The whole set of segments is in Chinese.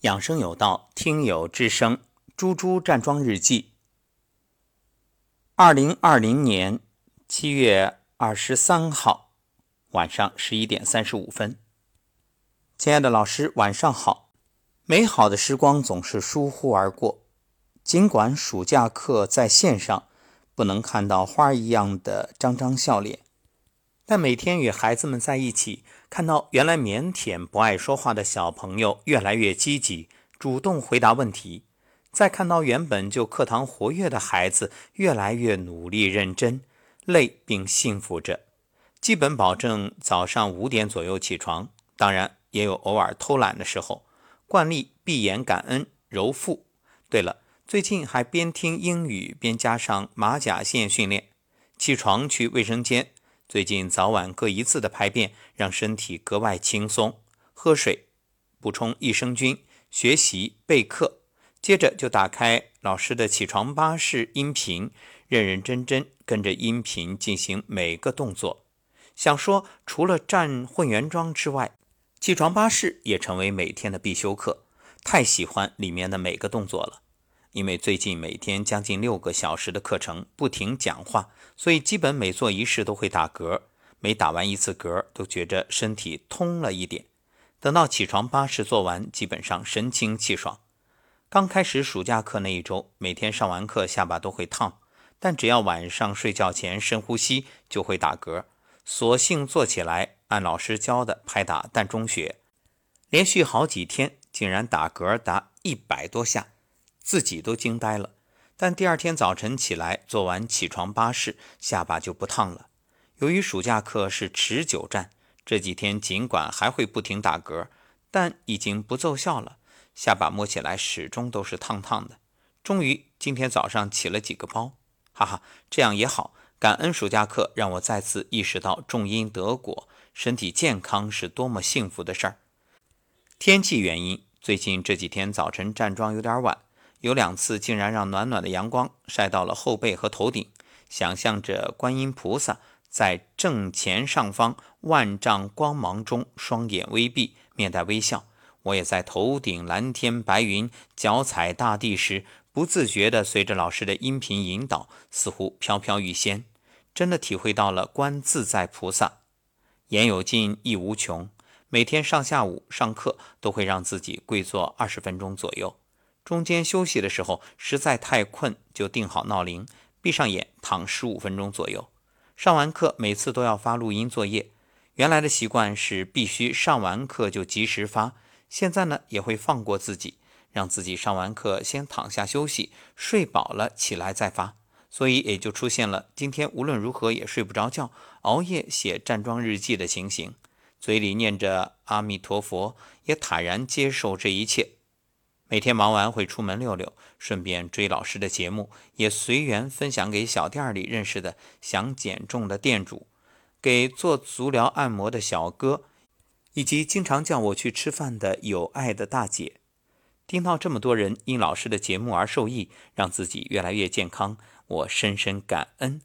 养生有道，听友之声，猪猪站桩日记。二零二零年七月二十三号晚上十一点三十五分，亲爱的老师，晚上好。美好的时光总是疏忽而过，尽管暑假课在线上，不能看到花一样的张张笑脸，但每天与孩子们在一起。看到原来腼腆不爱说话的小朋友越来越积极，主动回答问题；再看到原本就课堂活跃的孩子越来越努力认真，累并幸福着。基本保证早上五点左右起床，当然也有偶尔偷懒的时候。惯例闭眼感恩揉腹。对了，最近还边听英语边加上马甲线训练。起床去卫生间。最近早晚各一次的排便，让身体格外轻松。喝水，补充益生菌，学习备课，接着就打开老师的起床巴士音频，认认真真跟着音频进行每个动作。想说，除了站混元桩之外，起床巴士也成为每天的必修课。太喜欢里面的每个动作了。因为最近每天将近六个小时的课程，不停讲话，所以基本每做一式都会打嗝。每打完一次嗝，都觉着身体通了一点。等到起床巴士做完，基本上神清气爽。刚开始暑假课那一周，每天上完课下巴都会烫，但只要晚上睡觉前深呼吸，就会打嗝。索性坐起来，按老师教的拍打膻中穴，连续好几天，竟然打嗝达一百多下。自己都惊呆了，但第二天早晨起来做完起床巴士，下巴就不烫了。由于暑假课是持久战，这几天尽管还会不停打嗝，但已经不奏效了。下巴摸起来始终都是烫烫的。终于今天早上起了几个包，哈哈，这样也好。感恩暑假课让我再次意识到种因得果，身体健康是多么幸福的事儿。天气原因，最近这几天早晨站桩有点晚。有两次竟然让暖暖的阳光晒到了后背和头顶，想象着观音菩萨在正前上方万丈光芒中，双眼微闭，面带微笑。我也在头顶蓝天白云、脚踩大地时，不自觉地随着老师的音频引导，似乎飘飘欲仙，真的体会到了观自在菩萨。言有尽，意无穷。每天上下午上课都会让自己跪坐二十分钟左右。中间休息的时候实在太困，就定好闹铃，闭上眼躺十五分钟左右。上完课每次都要发录音作业。原来的习惯是必须上完课就及时发，现在呢也会放过自己，让自己上完课先躺下休息，睡饱了起来再发。所以也就出现了今天无论如何也睡不着觉，熬夜写站桩日记的情形。嘴里念着阿弥陀佛，也坦然接受这一切。每天忙完会出门溜溜，顺便追老师的节目，也随缘分享给小店里认识的想减重的店主，给做足疗按摩的小哥，以及经常叫我去吃饭的有爱的大姐。听到这么多人因老师的节目而受益，让自己越来越健康，我深深感恩，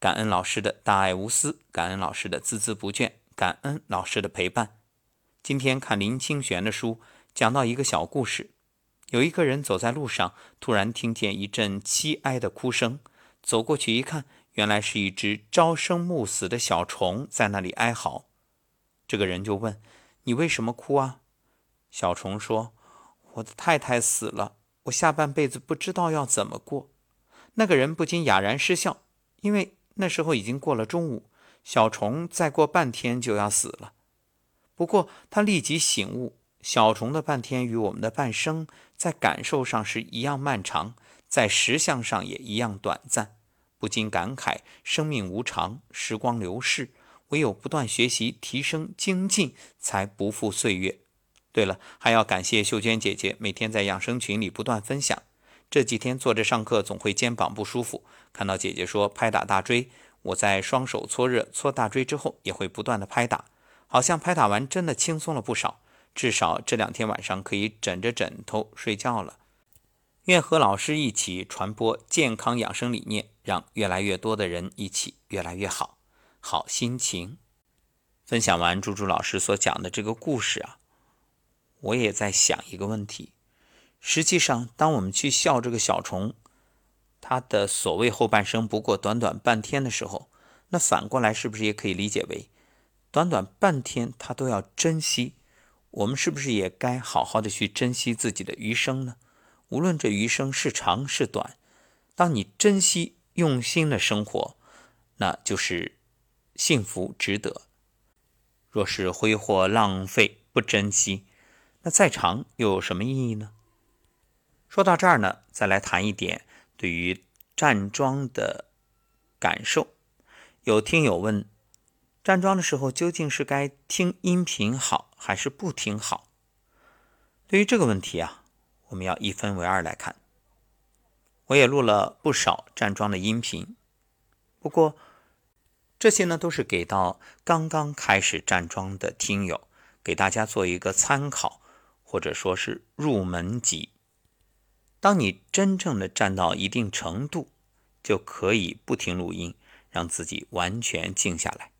感恩老师的大爱无私，感恩老师的孜孜不倦，感恩老师的陪伴。今天看林清玄的书，讲到一个小故事。有一个人走在路上，突然听见一阵凄哀的哭声。走过去一看，原来是一只朝生暮死的小虫在那里哀嚎。这个人就问：“你为什么哭啊？”小虫说：“我的太太死了，我下半辈子不知道要怎么过。”那个人不禁哑然失笑，因为那时候已经过了中午，小虫再过半天就要死了。不过他立即醒悟。小虫的半天与我们的半生，在感受上是一样漫长，在实相上也一样短暂，不禁感慨生命无常，时光流逝，唯有不断学习、提升、精进，才不负岁月。对了，还要感谢秀娟姐姐，每天在养生群里不断分享。这几天坐着上课，总会肩膀不舒服，看到姐姐说拍打大椎，我在双手搓热搓大椎之后，也会不断的拍打，好像拍打完真的轻松了不少。至少这两天晚上可以枕着枕头睡觉了。愿和老师一起传播健康养生理念，让越来越多的人一起越来越好。好心情。分享完猪猪老师所讲的这个故事啊，我也在想一个问题：实际上，当我们去笑这个小虫，它的所谓后半生不过短短半天的时候，那反过来是不是也可以理解为，短短半天它都要珍惜？我们是不是也该好好的去珍惜自己的余生呢？无论这余生是长是短，当你珍惜、用心的生活，那就是幸福、值得。若是挥霍、浪费、不珍惜，那再长又有什么意义呢？说到这儿呢，再来谈一点对于站桩的感受。有听友问：站桩的时候究竟是该听音频好，还是不听好？对于这个问题啊，我们要一分为二来看。我也录了不少站桩的音频，不过这些呢都是给到刚刚开始站桩的听友，给大家做一个参考，或者说是入门级。当你真正的站到一定程度，就可以不听录音，让自己完全静下来。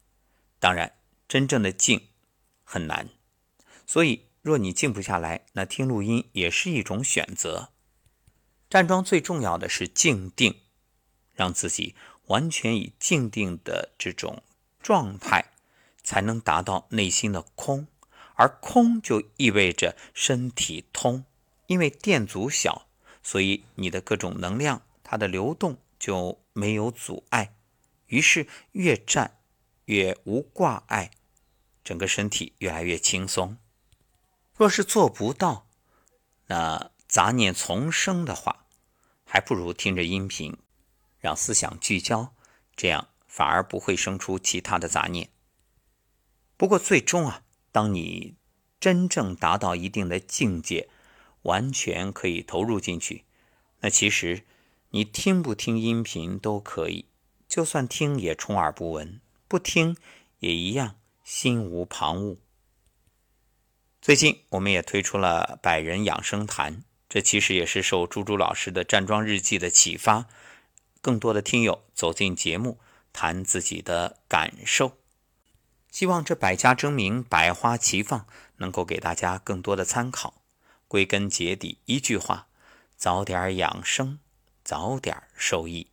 当然，真正的静很难，所以若你静不下来，那听录音也是一种选择。站桩最重要的是静定，让自己完全以静定的这种状态，才能达到内心的空，而空就意味着身体通，因为电阻小。所以你的各种能量，它的流动就没有阻碍，于是越站越无挂碍，整个身体越来越轻松。若是做不到，那杂念丛生的话，还不如听着音频，让思想聚焦，这样反而不会生出其他的杂念。不过最终啊，当你真正达到一定的境界。完全可以投入进去，那其实你听不听音频都可以，就算听也充耳不闻，不听也一样心无旁骛。最近我们也推出了百人养生谈，这其实也是受猪猪老师的站桩日记的启发，更多的听友走进节目谈自己的感受，希望这百家争鸣、百花齐放，能够给大家更多的参考。归根结底，一句话：早点养生，早点受益。